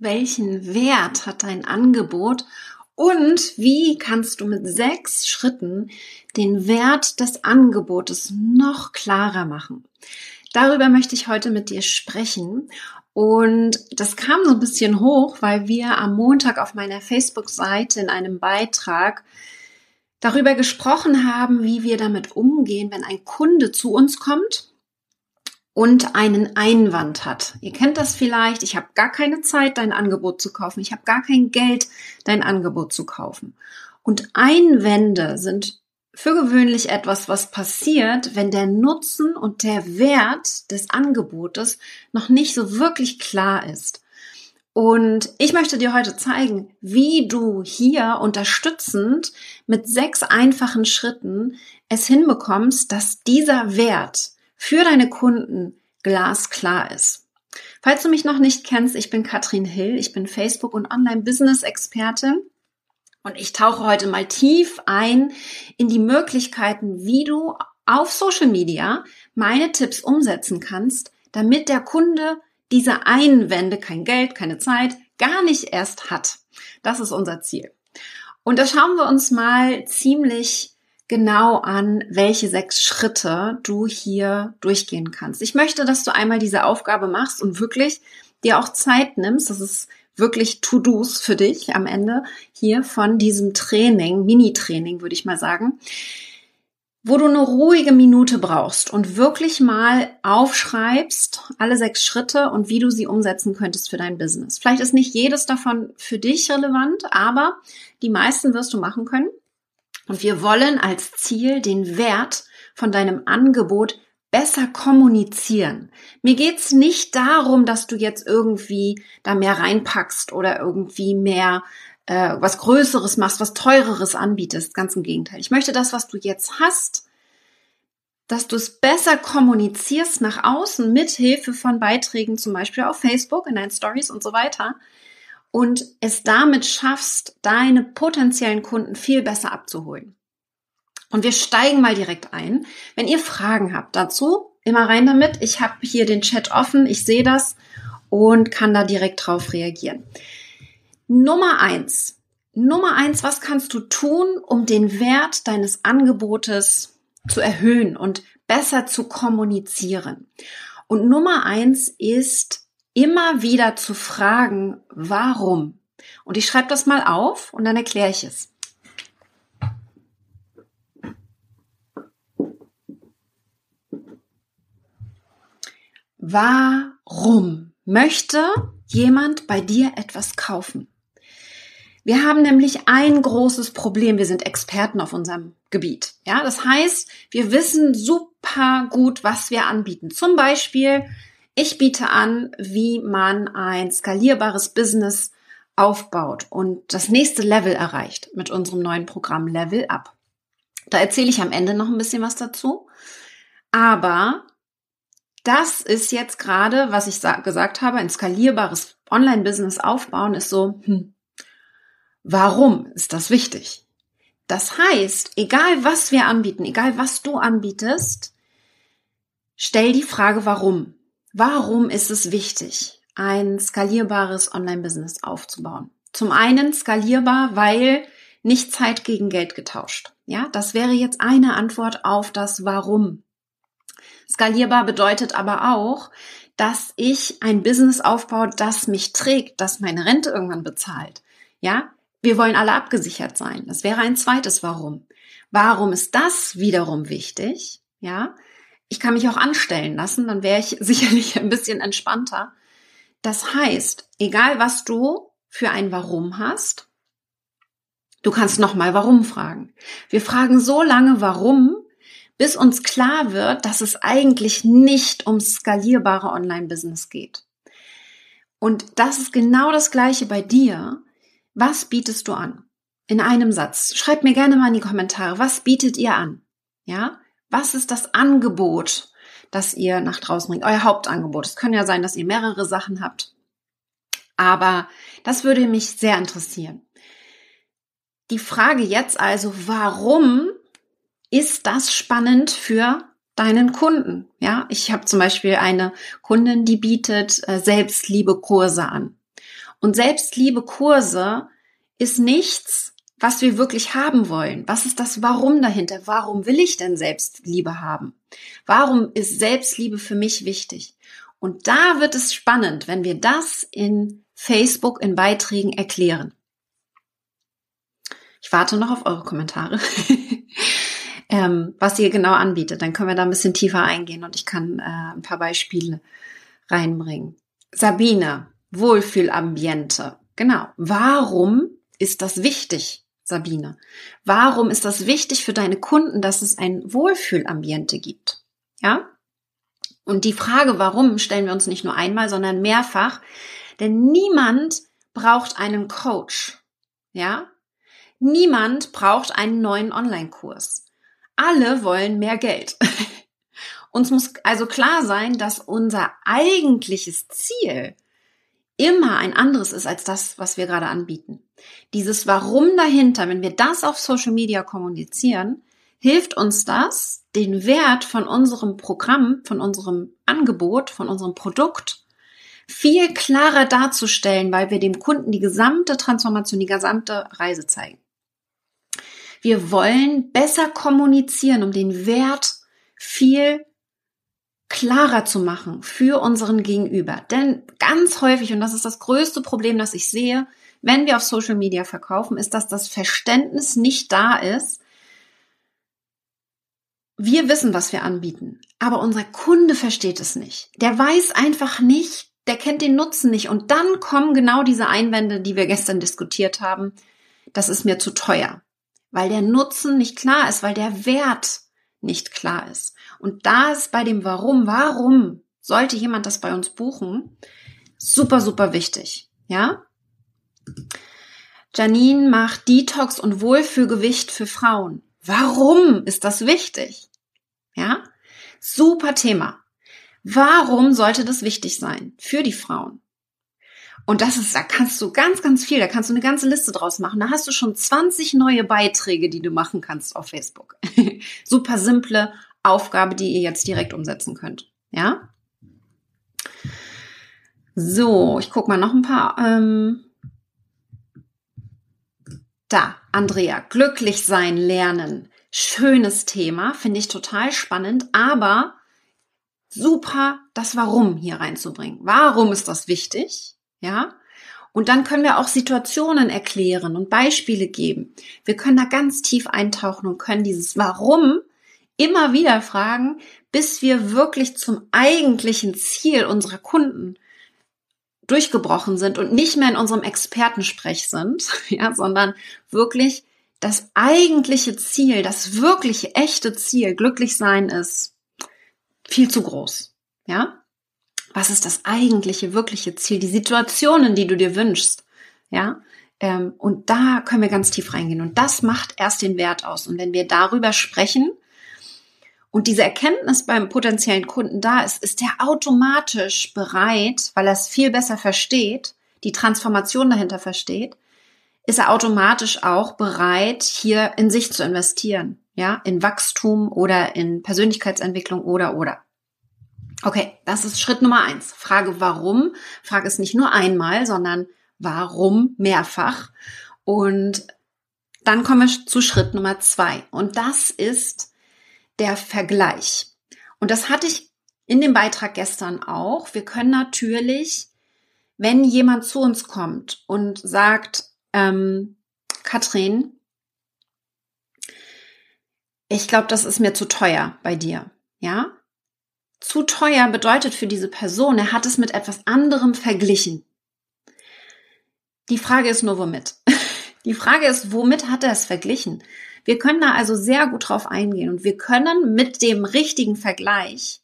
welchen Wert hat dein Angebot und wie kannst du mit sechs Schritten den Wert des Angebotes noch klarer machen. Darüber möchte ich heute mit dir sprechen. Und das kam so ein bisschen hoch, weil wir am Montag auf meiner Facebook-Seite in einem Beitrag darüber gesprochen haben, wie wir damit umgehen, wenn ein Kunde zu uns kommt und einen Einwand hat. Ihr kennt das vielleicht, ich habe gar keine Zeit, dein Angebot zu kaufen, ich habe gar kein Geld, dein Angebot zu kaufen. Und Einwände sind für gewöhnlich etwas, was passiert, wenn der Nutzen und der Wert des Angebotes noch nicht so wirklich klar ist. Und ich möchte dir heute zeigen, wie du hier unterstützend mit sechs einfachen Schritten es hinbekommst, dass dieser Wert für deine Kunden glasklar ist. Falls du mich noch nicht kennst, ich bin Katrin Hill, ich bin Facebook- und Online-Business-Expertin und ich tauche heute mal tief ein in die Möglichkeiten, wie du auf Social Media meine Tipps umsetzen kannst, damit der Kunde diese Einwände, kein Geld, keine Zeit, gar nicht erst hat. Das ist unser Ziel. Und da schauen wir uns mal ziemlich genau an, welche sechs Schritte du hier durchgehen kannst. Ich möchte, dass du einmal diese Aufgabe machst und wirklich dir auch Zeit nimmst. Das ist wirklich To-Dos für dich am Ende hier von diesem Training, Mini-Training würde ich mal sagen, wo du eine ruhige Minute brauchst und wirklich mal aufschreibst, alle sechs Schritte und wie du sie umsetzen könntest für dein Business. Vielleicht ist nicht jedes davon für dich relevant, aber die meisten wirst du machen können. Und wir wollen als Ziel den Wert von deinem Angebot besser kommunizieren. Mir geht's nicht darum, dass du jetzt irgendwie da mehr reinpackst oder irgendwie mehr äh, was Größeres machst, was Teureres anbietest. Ganz im Gegenteil. Ich möchte das, was du jetzt hast, dass du es besser kommunizierst nach außen mit Hilfe von Beiträgen, zum Beispiel auf Facebook, in deinen Stories und so weiter, und es damit schaffst, deine potenziellen Kunden viel besser abzuholen. Und wir steigen mal direkt ein. Wenn ihr Fragen habt dazu, immer rein damit. Ich habe hier den Chat offen, ich sehe das und kann da direkt drauf reagieren. Nummer eins. Nummer eins, was kannst du tun, um den Wert deines Angebotes zu erhöhen und besser zu kommunizieren? Und Nummer eins ist immer wieder zu fragen, warum? Und ich schreibe das mal auf und dann erkläre ich es. Warum möchte jemand bei dir etwas kaufen? Wir haben nämlich ein großes Problem. Wir sind Experten auf unserem Gebiet. Ja, das heißt, wir wissen super gut, was wir anbieten. Zum Beispiel ich biete an, wie man ein skalierbares Business aufbaut und das nächste Level erreicht mit unserem neuen Programm Level Up. Da erzähle ich am Ende noch ein bisschen was dazu. Aber das ist jetzt gerade, was ich gesagt habe, ein skalierbares Online-Business aufbauen, ist so, hm, warum ist das wichtig? Das heißt, egal was wir anbieten, egal was du anbietest, stell die Frage, warum. Warum ist es wichtig, ein skalierbares Online-Business aufzubauen? Zum einen skalierbar, weil nicht Zeit gegen Geld getauscht. Ja, das wäre jetzt eine Antwort auf das Warum. Skalierbar bedeutet aber auch, dass ich ein Business aufbaue, das mich trägt, das meine Rente irgendwann bezahlt. Ja, wir wollen alle abgesichert sein. Das wäre ein zweites Warum. Warum ist das wiederum wichtig? Ja, ich kann mich auch anstellen lassen, dann wäre ich sicherlich ein bisschen entspannter. Das heißt, egal was du für ein Warum hast, du kannst nochmal Warum fragen. Wir fragen so lange Warum, bis uns klar wird, dass es eigentlich nicht ums skalierbare Online-Business geht. Und das ist genau das Gleiche bei dir. Was bietest du an? In einem Satz. Schreibt mir gerne mal in die Kommentare, was bietet ihr an? Ja? Was ist das Angebot, das ihr nach draußen bringt? Euer Hauptangebot. Es kann ja sein, dass ihr mehrere Sachen habt. Aber das würde mich sehr interessieren. Die Frage jetzt also, warum ist das spannend für deinen Kunden? Ja, ich habe zum Beispiel eine Kundin, die bietet äh, Selbstliebe-Kurse an. Und Selbstliebe-Kurse ist nichts, was wir wirklich haben wollen. Was ist das Warum dahinter? Warum will ich denn Selbstliebe haben? Warum ist Selbstliebe für mich wichtig? Und da wird es spannend, wenn wir das in Facebook in Beiträgen erklären. Ich warte noch auf eure Kommentare, ähm, was ihr genau anbietet. Dann können wir da ein bisschen tiefer eingehen und ich kann äh, ein paar Beispiele reinbringen. Sabine, Wohlfühlambiente. Genau. Warum ist das wichtig, Sabine? Warum ist das wichtig für deine Kunden, dass es ein Wohlfühlambiente gibt? Ja? Und die Frage, warum, stellen wir uns nicht nur einmal, sondern mehrfach. Denn niemand braucht einen Coach. Ja? Niemand braucht einen neuen Online-Kurs. Alle wollen mehr Geld. Uns muss also klar sein, dass unser eigentliches Ziel immer ein anderes ist als das, was wir gerade anbieten. Dieses Warum dahinter, wenn wir das auf Social Media kommunizieren, hilft uns das, den Wert von unserem Programm, von unserem Angebot, von unserem Produkt viel klarer darzustellen, weil wir dem Kunden die gesamte Transformation, die gesamte Reise zeigen. Wir wollen besser kommunizieren, um den Wert viel klarer zu machen für unseren Gegenüber. Denn ganz häufig, und das ist das größte Problem, das ich sehe, wenn wir auf Social Media verkaufen, ist, dass das Verständnis nicht da ist. Wir wissen, was wir anbieten, aber unser Kunde versteht es nicht. Der weiß einfach nicht, der kennt den Nutzen nicht. Und dann kommen genau diese Einwände, die wir gestern diskutiert haben. Das ist mir zu teuer weil der Nutzen nicht klar ist, weil der Wert nicht klar ist. Und da ist bei dem Warum, warum sollte jemand das bei uns buchen, super, super wichtig. Ja? Janine macht Detox und Wohlfühlgewicht für Frauen. Warum ist das wichtig? Ja? Super Thema. Warum sollte das wichtig sein für die Frauen? Und das ist, da kannst du ganz, ganz viel, da kannst du eine ganze Liste draus machen. Da hast du schon 20 neue Beiträge, die du machen kannst auf Facebook. Super simple Aufgabe, die ihr jetzt direkt umsetzen könnt. Ja? So, ich guck mal noch ein paar. Ähm da, Andrea, glücklich sein lernen. Schönes Thema, finde ich total spannend, aber super, das Warum hier reinzubringen. Warum ist das wichtig? Ja? Und dann können wir auch Situationen erklären und Beispiele geben. Wir können da ganz tief eintauchen und können dieses Warum immer wieder fragen, bis wir wirklich zum eigentlichen Ziel unserer Kunden durchgebrochen sind und nicht mehr in unserem Expertensprech sind, ja, sondern wirklich das eigentliche Ziel, das wirkliche echte Ziel, glücklich sein ist viel zu groß, ja? was ist das eigentliche, wirkliche Ziel, die Situationen, die du dir wünschst, ja. Ähm, und da können wir ganz tief reingehen. Und das macht erst den Wert aus. Und wenn wir darüber sprechen und diese Erkenntnis beim potenziellen Kunden da ist, ist er automatisch bereit, weil er es viel besser versteht, die Transformation dahinter versteht, ist er automatisch auch bereit, hier in sich zu investieren, ja, in Wachstum oder in Persönlichkeitsentwicklung oder oder. Okay, das ist Schritt Nummer eins. Frage warum. Frage es nicht nur einmal, sondern warum mehrfach. Und dann kommen wir zu Schritt Nummer zwei. Und das ist der Vergleich. Und das hatte ich in dem Beitrag gestern auch. Wir können natürlich, wenn jemand zu uns kommt und sagt, ähm, Katrin, ich glaube, das ist mir zu teuer bei dir. Ja, zu teuer bedeutet für diese Person, er hat es mit etwas anderem verglichen. Die Frage ist nur, womit? Die Frage ist, womit hat er es verglichen? Wir können da also sehr gut drauf eingehen und wir können mit dem richtigen Vergleich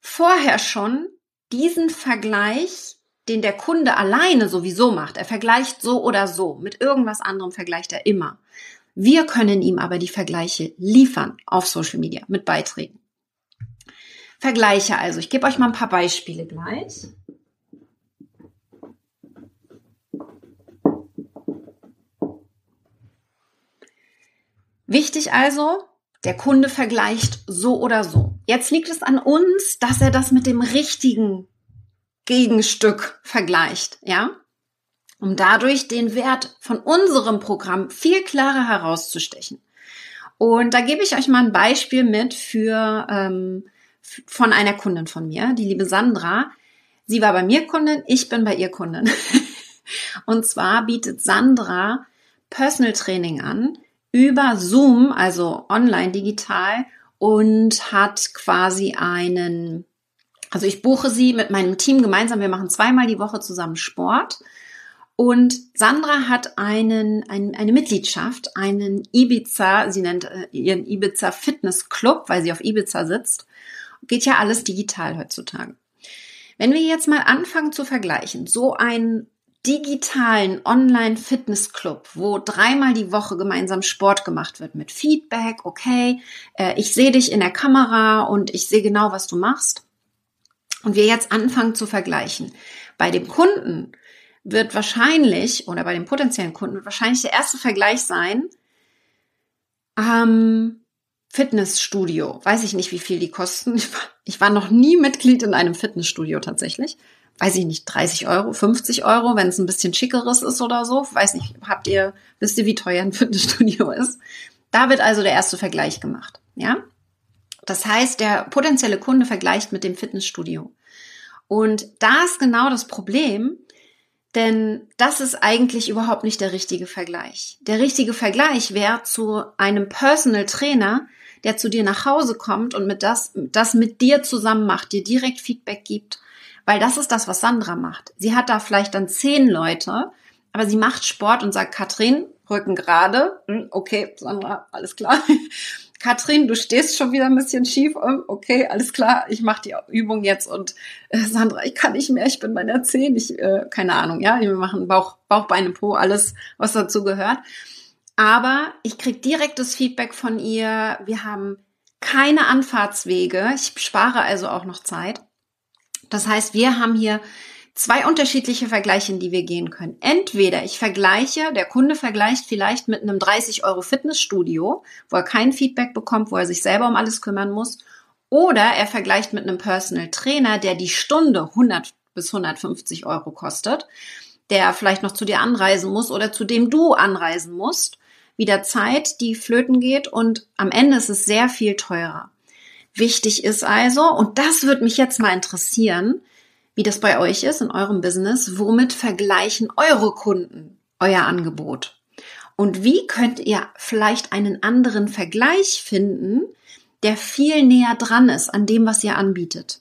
vorher schon diesen Vergleich, den der Kunde alleine sowieso macht, er vergleicht so oder so, mit irgendwas anderem vergleicht er immer. Wir können ihm aber die Vergleiche liefern auf Social Media mit Beiträgen. Vergleiche also. Ich gebe euch mal ein paar Beispiele gleich. Wichtig also, der Kunde vergleicht so oder so. Jetzt liegt es an uns, dass er das mit dem richtigen Gegenstück vergleicht, ja? um dadurch den Wert von unserem Programm viel klarer herauszustechen. Und da gebe ich euch mal ein Beispiel mit für ähm, von einer Kundin von mir, die liebe Sandra. Sie war bei mir Kundin, ich bin bei ihr Kundin. Und zwar bietet Sandra Personal Training an über Zoom, also online digital und hat quasi einen, also ich buche sie mit meinem Team gemeinsam, wir machen zweimal die Woche zusammen Sport. Und Sandra hat einen, ein, eine Mitgliedschaft, einen Ibiza, sie nennt äh, ihren Ibiza Fitness Club, weil sie auf Ibiza sitzt. Geht ja alles digital heutzutage. Wenn wir jetzt mal anfangen zu vergleichen, so ein digitalen Online-Fitness-Club, wo dreimal die Woche gemeinsam Sport gemacht wird mit Feedback, okay, äh, ich sehe dich in der Kamera und ich sehe genau, was du machst. Und wir jetzt anfangen zu vergleichen. Bei dem Kunden wird wahrscheinlich, oder bei dem potenziellen Kunden wird wahrscheinlich der erste Vergleich sein, ähm, Fitnessstudio. Weiß ich nicht, wie viel die kosten. Ich war, ich war noch nie Mitglied in einem Fitnessstudio tatsächlich weiß ich nicht, 30 Euro, 50 Euro, wenn es ein bisschen schickeres ist oder so. Weiß nicht, habt ihr, wisst ihr, wie teuer ein Fitnessstudio ist? Da wird also der erste Vergleich gemacht, ja? Das heißt, der potenzielle Kunde vergleicht mit dem Fitnessstudio. Und da ist genau das Problem, denn das ist eigentlich überhaupt nicht der richtige Vergleich. Der richtige Vergleich wäre zu einem Personal Trainer, der zu dir nach Hause kommt und mit das, das mit dir zusammen macht, dir direkt Feedback gibt weil das ist das, was Sandra macht. Sie hat da vielleicht dann zehn Leute, aber sie macht Sport und sagt, Katrin, Rücken gerade. Hm, okay, Sandra, alles klar. Katrin, du stehst schon wieder ein bisschen schief. Hm, okay, alles klar, ich mache die Übung jetzt und äh, Sandra, ich kann nicht mehr, ich bin bei der 10, ich, äh, keine Ahnung, ja, wir machen Bauch, Bauch, Beine, Po, alles, was dazu gehört. Aber ich krieg direktes Feedback von ihr. Wir haben keine Anfahrtswege. Ich spare also auch noch Zeit. Das heißt, wir haben hier zwei unterschiedliche Vergleiche, in die wir gehen können. Entweder ich vergleiche, der Kunde vergleicht vielleicht mit einem 30 Euro Fitnessstudio, wo er kein Feedback bekommt, wo er sich selber um alles kümmern muss. Oder er vergleicht mit einem Personal Trainer, der die Stunde 100 bis 150 Euro kostet, der vielleicht noch zu dir anreisen muss oder zu dem du anreisen musst. Wieder Zeit, die flöten geht und am Ende ist es sehr viel teurer. Wichtig ist also, und das würde mich jetzt mal interessieren, wie das bei euch ist in eurem Business, womit vergleichen eure Kunden euer Angebot? Und wie könnt ihr vielleicht einen anderen Vergleich finden, der viel näher dran ist an dem, was ihr anbietet?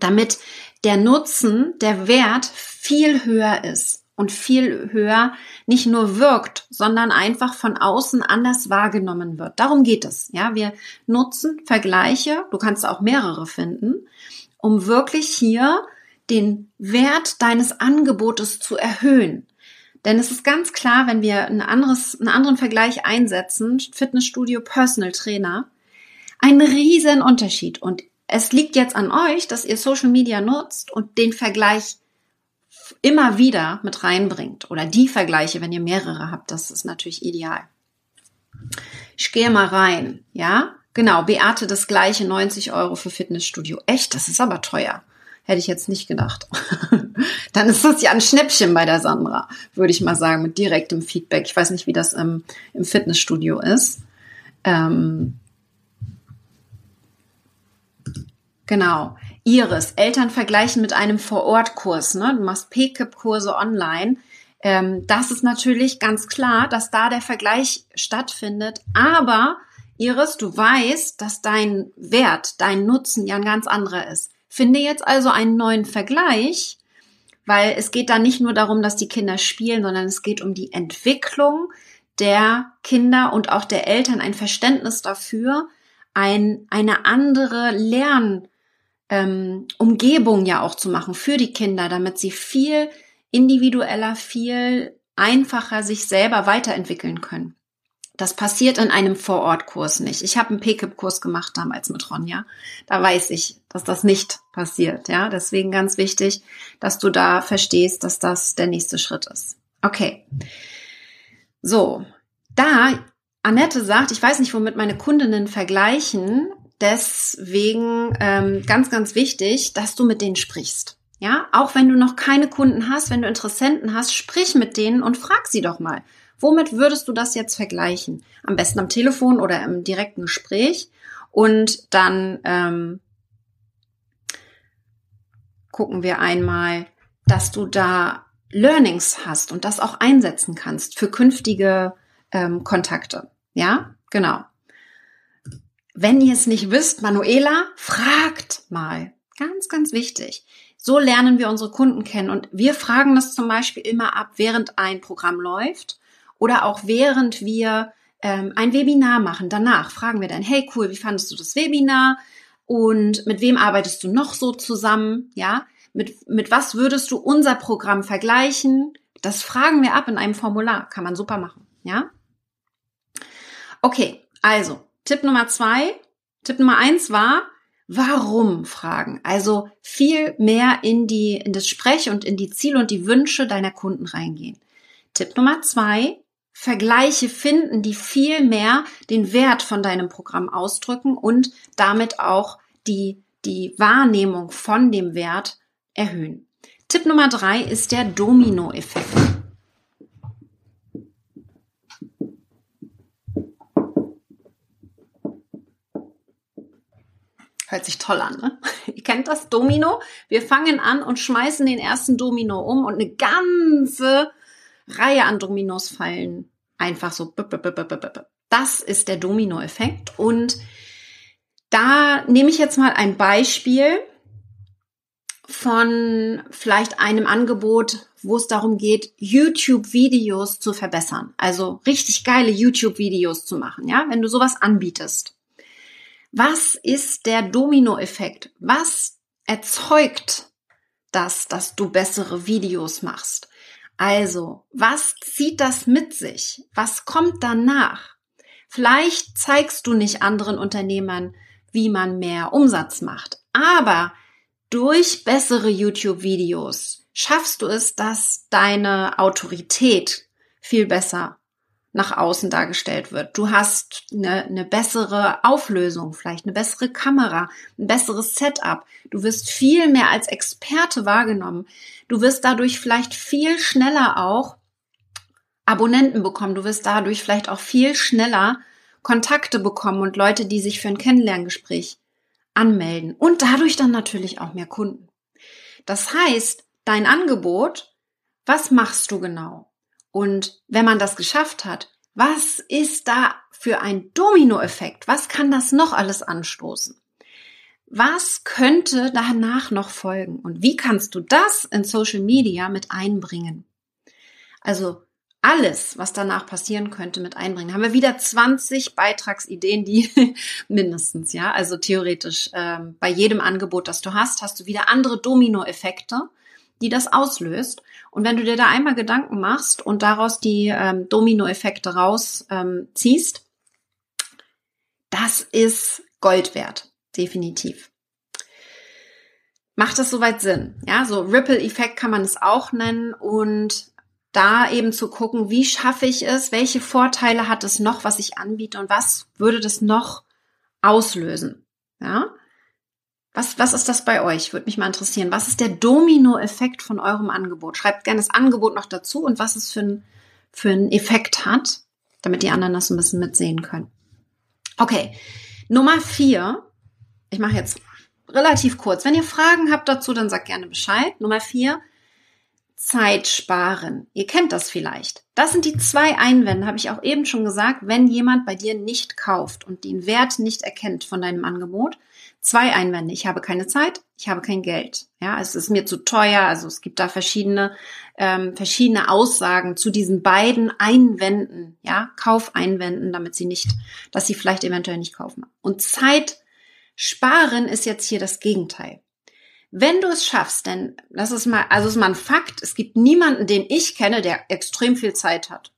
Damit der Nutzen, der Wert viel höher ist und viel höher nicht nur wirkt, sondern einfach von außen anders wahrgenommen wird. Darum geht es. Ja, wir nutzen Vergleiche. Du kannst auch mehrere finden, um wirklich hier den Wert deines Angebotes zu erhöhen. Denn es ist ganz klar, wenn wir ein anderes, einen anderen Vergleich einsetzen, Fitnessstudio, Personal Trainer, ein riesen Unterschied. Und es liegt jetzt an euch, dass ihr Social Media nutzt und den Vergleich immer wieder mit reinbringt oder die Vergleiche, wenn ihr mehrere habt, das ist natürlich ideal. Ich gehe mal rein, ja? Genau, Beate das gleiche, 90 Euro für Fitnessstudio. Echt, das ist aber teuer. Hätte ich jetzt nicht gedacht. Dann ist das ja ein Schnäppchen bei der Sandra, würde ich mal sagen, mit direktem Feedback. Ich weiß nicht, wie das im, im Fitnessstudio ist. Ähm, genau. Iris, Eltern vergleichen mit einem Vor-Ort-Kurs. Ne? Du machst PKIP-Kurse online. Ähm, das ist natürlich ganz klar, dass da der Vergleich stattfindet. Aber Iris, du weißt, dass dein Wert, dein Nutzen ja ein ganz anderer ist. Finde jetzt also einen neuen Vergleich, weil es geht da nicht nur darum, dass die Kinder spielen, sondern es geht um die Entwicklung der Kinder und auch der Eltern, ein Verständnis dafür, ein, eine andere Lern- ähm, Umgebung ja auch zu machen für die Kinder, damit sie viel individueller, viel einfacher sich selber weiterentwickeln können. Das passiert in einem Vorortkurs nicht. Ich habe einen PKIP-Kurs gemacht damals mit Ronja. Da weiß ich, dass das nicht passiert. Ja, deswegen ganz wichtig, dass du da verstehst, dass das der nächste Schritt ist. Okay. So, da Annette sagt, ich weiß nicht, womit meine Kundinnen vergleichen, deswegen ähm, ganz, ganz wichtig, dass du mit denen sprichst. Ja, auch wenn du noch keine Kunden hast, wenn du Interessenten hast, sprich mit denen und frag sie doch mal. Womit würdest du das jetzt vergleichen? Am besten am Telefon oder im direkten Gespräch. Und dann ähm, gucken wir einmal, dass du da Learnings hast und das auch einsetzen kannst für künftige ähm, Kontakte. Ja, genau. Wenn ihr es nicht wisst, Manuela, fragt mal. Ganz, ganz wichtig. So lernen wir unsere Kunden kennen und wir fragen das zum Beispiel immer ab, während ein Programm läuft oder auch während wir ähm, ein Webinar machen. Danach fragen wir dann, hey cool, wie fandest du das Webinar? Und mit wem arbeitest du noch so zusammen? Ja, mit, mit was würdest du unser Programm vergleichen? Das fragen wir ab in einem Formular. Kann man super machen. Ja? Okay, also Tipp Nummer zwei. Tipp Nummer eins war, warum fragen? Also viel mehr in die, in das Sprech und in die Ziele und die Wünsche deiner Kunden reingehen. Tipp Nummer zwei, Vergleiche finden, die viel mehr den Wert von deinem Programm ausdrücken und damit auch die, die Wahrnehmung von dem Wert erhöhen. Tipp Nummer drei ist der Domino-Effekt. Hört sich toll an, ne? Ihr kennt das Domino? Wir fangen an und schmeißen den ersten Domino um und eine ganze Reihe an Dominos fallen einfach so. Das ist der Domino-Effekt. Und da nehme ich jetzt mal ein Beispiel von vielleicht einem Angebot, wo es darum geht, YouTube-Videos zu verbessern. Also richtig geile YouTube-Videos zu machen, ja, wenn du sowas anbietest. Was ist der Domino-Effekt? Was erzeugt das, dass du bessere Videos machst? Also, was zieht das mit sich? Was kommt danach? Vielleicht zeigst du nicht anderen Unternehmern, wie man mehr Umsatz macht, aber durch bessere YouTube-Videos schaffst du es, dass deine Autorität viel besser nach außen dargestellt wird. Du hast eine, eine bessere Auflösung, vielleicht eine bessere Kamera, ein besseres Setup. Du wirst viel mehr als Experte wahrgenommen. Du wirst dadurch vielleicht viel schneller auch Abonnenten bekommen. Du wirst dadurch vielleicht auch viel schneller Kontakte bekommen und Leute, die sich für ein Kennenlerngespräch anmelden und dadurch dann natürlich auch mehr Kunden. Das heißt, dein Angebot, was machst du genau? Und wenn man das geschafft hat, was ist da für ein Dominoeffekt? Was kann das noch alles anstoßen? Was könnte danach noch folgen? Und wie kannst du das in Social Media mit einbringen? Also alles, was danach passieren könnte, mit einbringen. Haben wir wieder 20 Beitragsideen, die mindestens, ja, also theoretisch ähm, bei jedem Angebot, das du hast, hast du wieder andere Dominoeffekte, die das auslöst. Und wenn du dir da einmal Gedanken machst und daraus die ähm, Dominoeffekte rausziehst, ähm, das ist Gold wert, definitiv. Macht das soweit Sinn? Ja, so Ripple-Effekt kann man es auch nennen und da eben zu gucken, wie schaffe ich es, welche Vorteile hat es noch, was ich anbiete und was würde das noch auslösen. Ja? Was, was ist das bei euch? Würde mich mal interessieren. Was ist der Domino-Effekt von eurem Angebot? Schreibt gerne das Angebot noch dazu und was es für, ein, für einen Effekt hat, damit die anderen das ein bisschen mitsehen können. Okay, Nummer vier. Ich mache jetzt relativ kurz. Wenn ihr Fragen habt dazu, dann sagt gerne Bescheid. Nummer vier Zeit sparen. Ihr kennt das vielleicht. Das sind die zwei Einwände, habe ich auch eben schon gesagt, wenn jemand bei dir nicht kauft und den Wert nicht erkennt von deinem Angebot. Zwei Einwände. Ich habe keine Zeit, ich habe kein Geld. Ja, es ist mir zu teuer. Also es gibt da verschiedene, ähm, verschiedene Aussagen zu diesen beiden Einwänden, ja, Kaufeinwänden, damit sie nicht, dass sie vielleicht eventuell nicht kaufen. Und Zeit sparen ist jetzt hier das Gegenteil. Wenn du es schaffst, denn das ist mal, also ist mal ein Fakt, es gibt niemanden, den ich kenne, der extrem viel Zeit hat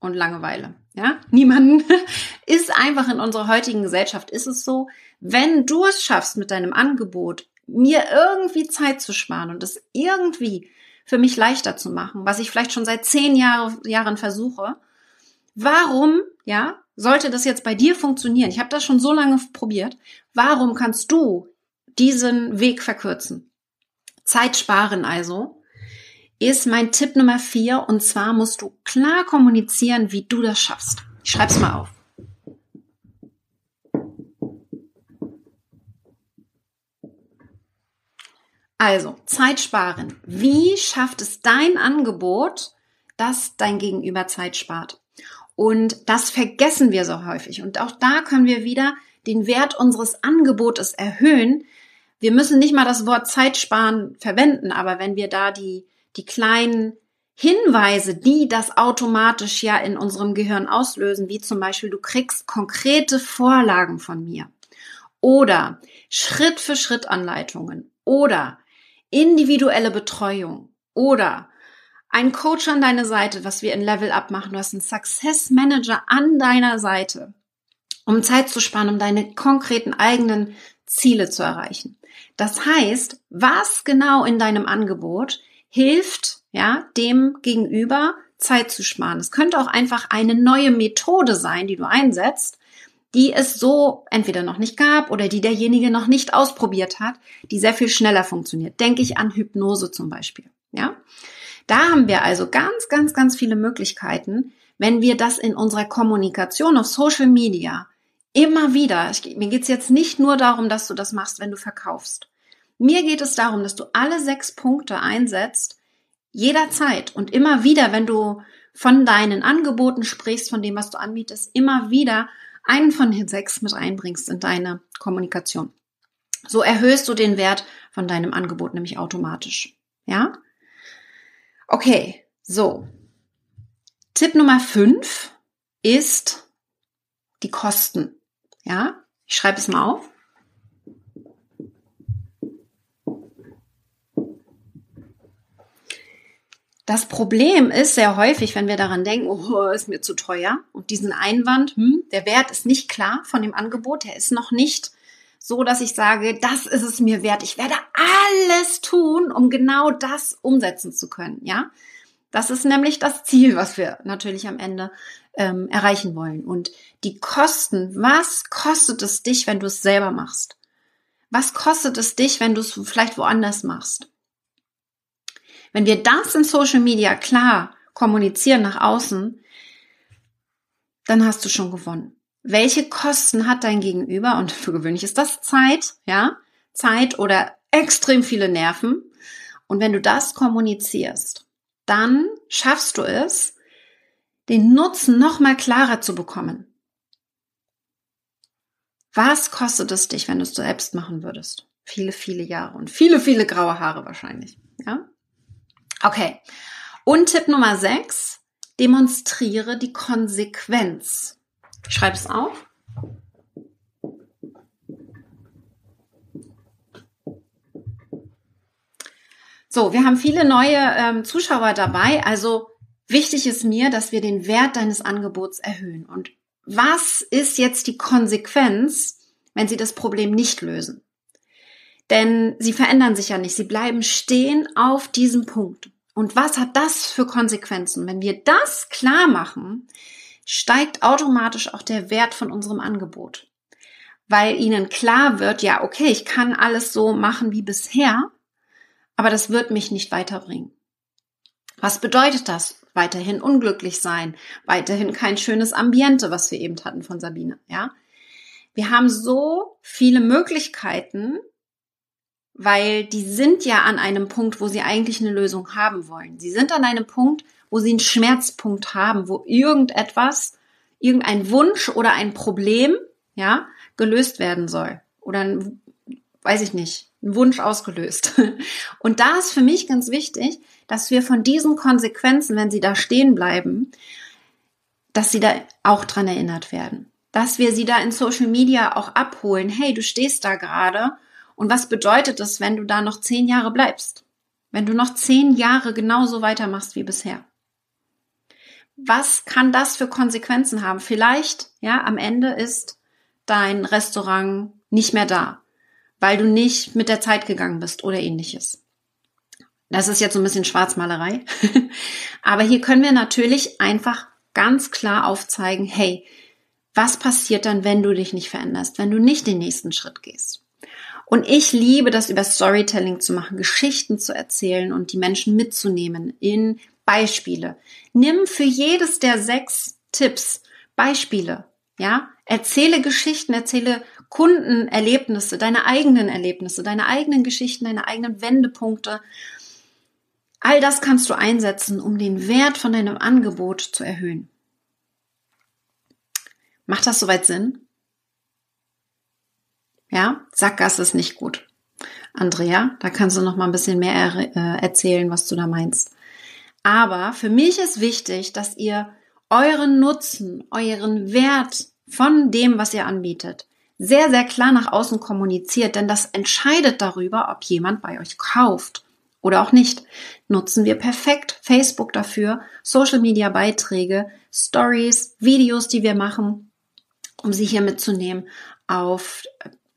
und Langeweile. Ja, niemanden ist einfach in unserer heutigen Gesellschaft ist es so, wenn du es schaffst mit deinem Angebot, mir irgendwie Zeit zu sparen und es irgendwie für mich leichter zu machen, was ich vielleicht schon seit zehn Jahre, Jahren versuche, warum, ja, sollte das jetzt bei dir funktionieren? Ich habe das schon so lange probiert. Warum kannst du diesen Weg verkürzen. Zeit sparen also, ist mein Tipp Nummer vier. Und zwar musst du klar kommunizieren, wie du das schaffst. Ich schreib's mal auf. Also, Zeit sparen. Wie schafft es dein Angebot, dass dein Gegenüber Zeit spart? Und das vergessen wir so häufig. Und auch da können wir wieder den Wert unseres Angebotes erhöhen. Wir müssen nicht mal das Wort Zeit sparen verwenden, aber wenn wir da die, die kleinen Hinweise, die das automatisch ja in unserem Gehirn auslösen, wie zum Beispiel du kriegst konkrete Vorlagen von mir oder Schritt für Schritt Anleitungen oder individuelle Betreuung oder ein Coach an deine Seite, was wir in Level Up machen. Du hast einen Success Manager an deiner Seite, um Zeit zu sparen, um deine konkreten eigenen Ziele zu erreichen. Das heißt, was genau in deinem Angebot hilft, ja, dem gegenüber Zeit zu sparen. Es könnte auch einfach eine neue Methode sein, die du einsetzt, die es so entweder noch nicht gab oder die derjenige noch nicht ausprobiert hat, die sehr viel schneller funktioniert. Denke ich an Hypnose zum Beispiel. Ja, da haben wir also ganz, ganz, ganz viele Möglichkeiten, wenn wir das in unserer Kommunikation auf Social Media immer wieder, ich, mir geht es jetzt nicht nur darum, dass du das machst, wenn du verkaufst. Mir geht es darum, dass du alle sechs Punkte einsetzt, jederzeit und immer wieder, wenn du von deinen Angeboten sprichst, von dem, was du anbietest, immer wieder einen von den sechs mit einbringst in deine Kommunikation. So erhöhst du den Wert von deinem Angebot nämlich automatisch. Ja? Okay, so. Tipp Nummer fünf ist die Kosten. Ja? Ich schreibe es mal auf. Das Problem ist sehr häufig, wenn wir daran denken, oh, ist mir zu teuer und diesen Einwand, hm, der Wert ist nicht klar von dem Angebot, der ist noch nicht so, dass ich sage, das ist es mir wert. Ich werde alles tun, um genau das umsetzen zu können. Ja, das ist nämlich das Ziel, was wir natürlich am Ende ähm, erreichen wollen. Und die Kosten, was kostet es dich, wenn du es selber machst? Was kostet es dich, wenn du es vielleicht woanders machst? Wenn wir das in Social Media klar kommunizieren nach außen, dann hast du schon gewonnen. Welche Kosten hat dein Gegenüber? Und für gewöhnlich ist das Zeit, ja? Zeit oder extrem viele Nerven. Und wenn du das kommunizierst, dann schaffst du es, den Nutzen noch mal klarer zu bekommen. Was kostet es dich, wenn du es selbst machen würdest? Viele, viele Jahre und viele, viele graue Haare wahrscheinlich, ja? Okay. Und Tipp Nummer 6, demonstriere die Konsequenz. Schreib es auf. So, wir haben viele neue ähm, Zuschauer dabei. Also wichtig ist mir, dass wir den Wert deines Angebots erhöhen. Und was ist jetzt die Konsequenz, wenn Sie das Problem nicht lösen? Denn sie verändern sich ja nicht, sie bleiben stehen auf diesem Punkt. Und was hat das für Konsequenzen? Wenn wir das klar machen, steigt automatisch auch der Wert von unserem Angebot. Weil ihnen klar wird, ja, okay, ich kann alles so machen wie bisher, aber das wird mich nicht weiterbringen. Was bedeutet das? Weiterhin unglücklich sein, weiterhin kein schönes Ambiente, was wir eben hatten von Sabine, ja? Wir haben so viele Möglichkeiten, weil die sind ja an einem Punkt, wo sie eigentlich eine Lösung haben wollen. Sie sind an einem Punkt, wo sie einen Schmerzpunkt haben, wo irgendetwas, irgendein Wunsch oder ein Problem, ja, gelöst werden soll. Oder ein, weiß ich nicht, ein Wunsch ausgelöst. Und da ist für mich ganz wichtig, dass wir von diesen Konsequenzen, wenn sie da stehen bleiben, dass sie da auch dran erinnert werden. Dass wir sie da in Social Media auch abholen. Hey, du stehst da gerade und was bedeutet es, wenn du da noch zehn Jahre bleibst? Wenn du noch zehn Jahre genauso weitermachst wie bisher? Was kann das für Konsequenzen haben? Vielleicht, ja, am Ende ist dein Restaurant nicht mehr da, weil du nicht mit der Zeit gegangen bist oder ähnliches. Das ist jetzt so ein bisschen Schwarzmalerei. Aber hier können wir natürlich einfach ganz klar aufzeigen, hey, was passiert dann, wenn du dich nicht veränderst, wenn du nicht den nächsten Schritt gehst? Und ich liebe das über Storytelling zu machen, Geschichten zu erzählen und die Menschen mitzunehmen in Beispiele. Nimm für jedes der sechs Tipps Beispiele. Ja, erzähle Geschichten, erzähle Kundenerlebnisse, deine eigenen Erlebnisse, deine eigenen Geschichten, deine eigenen Wendepunkte. All das kannst du einsetzen, um den Wert von deinem Angebot zu erhöhen. Macht das soweit Sinn? Ja, Sackgasse ist nicht gut. Andrea, da kannst du noch mal ein bisschen mehr er äh, erzählen, was du da meinst. Aber für mich ist wichtig, dass ihr euren Nutzen, euren Wert von dem, was ihr anbietet, sehr, sehr klar nach außen kommuniziert, denn das entscheidet darüber, ob jemand bei euch kauft oder auch nicht. Nutzen wir perfekt Facebook dafür, Social Media Beiträge, Stories, Videos, die wir machen, um sie hier mitzunehmen auf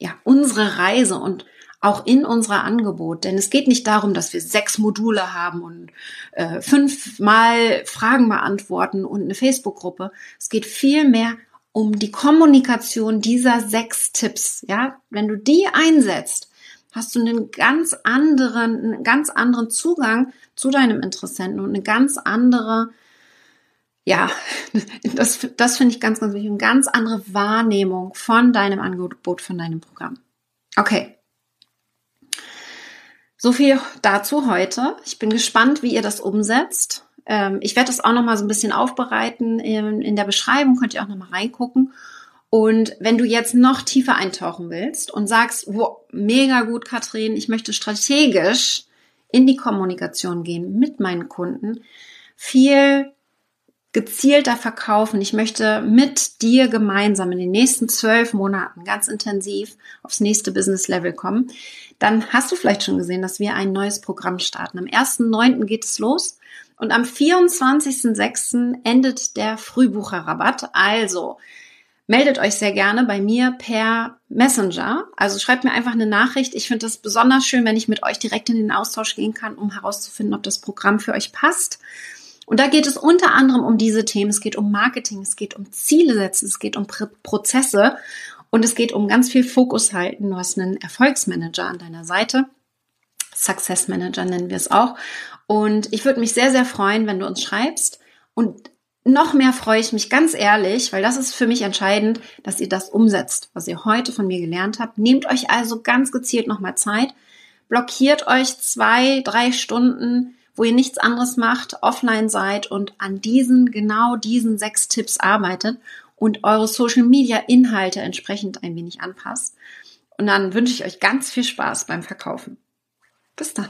ja, unsere Reise und auch in unser Angebot. Denn es geht nicht darum, dass wir sechs Module haben und äh, fünfmal Fragen beantworten und eine Facebook-Gruppe. Es geht vielmehr um die Kommunikation dieser sechs Tipps. Ja, wenn du die einsetzt, hast du einen ganz anderen, einen ganz anderen Zugang zu deinem Interessenten und eine ganz andere ja, das, das finde ich ganz, ganz wichtig. Eine ganz andere Wahrnehmung von deinem Angebot, von deinem Programm. Okay. So viel dazu heute. Ich bin gespannt, wie ihr das umsetzt. Ähm, ich werde das auch noch mal so ein bisschen aufbereiten. In, der Beschreibung könnt ihr auch noch mal reingucken. Und wenn du jetzt noch tiefer eintauchen willst und sagst, wow, mega gut, Katrin, ich möchte strategisch in die Kommunikation gehen mit meinen Kunden, viel gezielter verkaufen. Ich möchte mit dir gemeinsam in den nächsten zwölf Monaten ganz intensiv aufs nächste Business Level kommen. Dann hast du vielleicht schon gesehen, dass wir ein neues Programm starten. Am 1.9. geht es los und am 24.06. endet der Frühbucherrabatt. Also meldet euch sehr gerne bei mir per Messenger. Also schreibt mir einfach eine Nachricht. Ich finde das besonders schön, wenn ich mit euch direkt in den Austausch gehen kann, um herauszufinden, ob das Programm für euch passt. Und da geht es unter anderem um diese Themen. Es geht um Marketing, es geht um Ziele setzen, es geht um Prozesse und es geht um ganz viel Fokus halten. Du hast einen Erfolgsmanager an deiner Seite. Success Manager nennen wir es auch. Und ich würde mich sehr, sehr freuen, wenn du uns schreibst. Und noch mehr freue ich mich ganz ehrlich, weil das ist für mich entscheidend, dass ihr das umsetzt, was ihr heute von mir gelernt habt. Nehmt euch also ganz gezielt nochmal Zeit, blockiert euch zwei, drei Stunden wo ihr nichts anderes macht, offline seid und an diesen, genau diesen sechs Tipps arbeitet und eure Social Media Inhalte entsprechend ein wenig anpasst. Und dann wünsche ich euch ganz viel Spaß beim Verkaufen. Bis dann.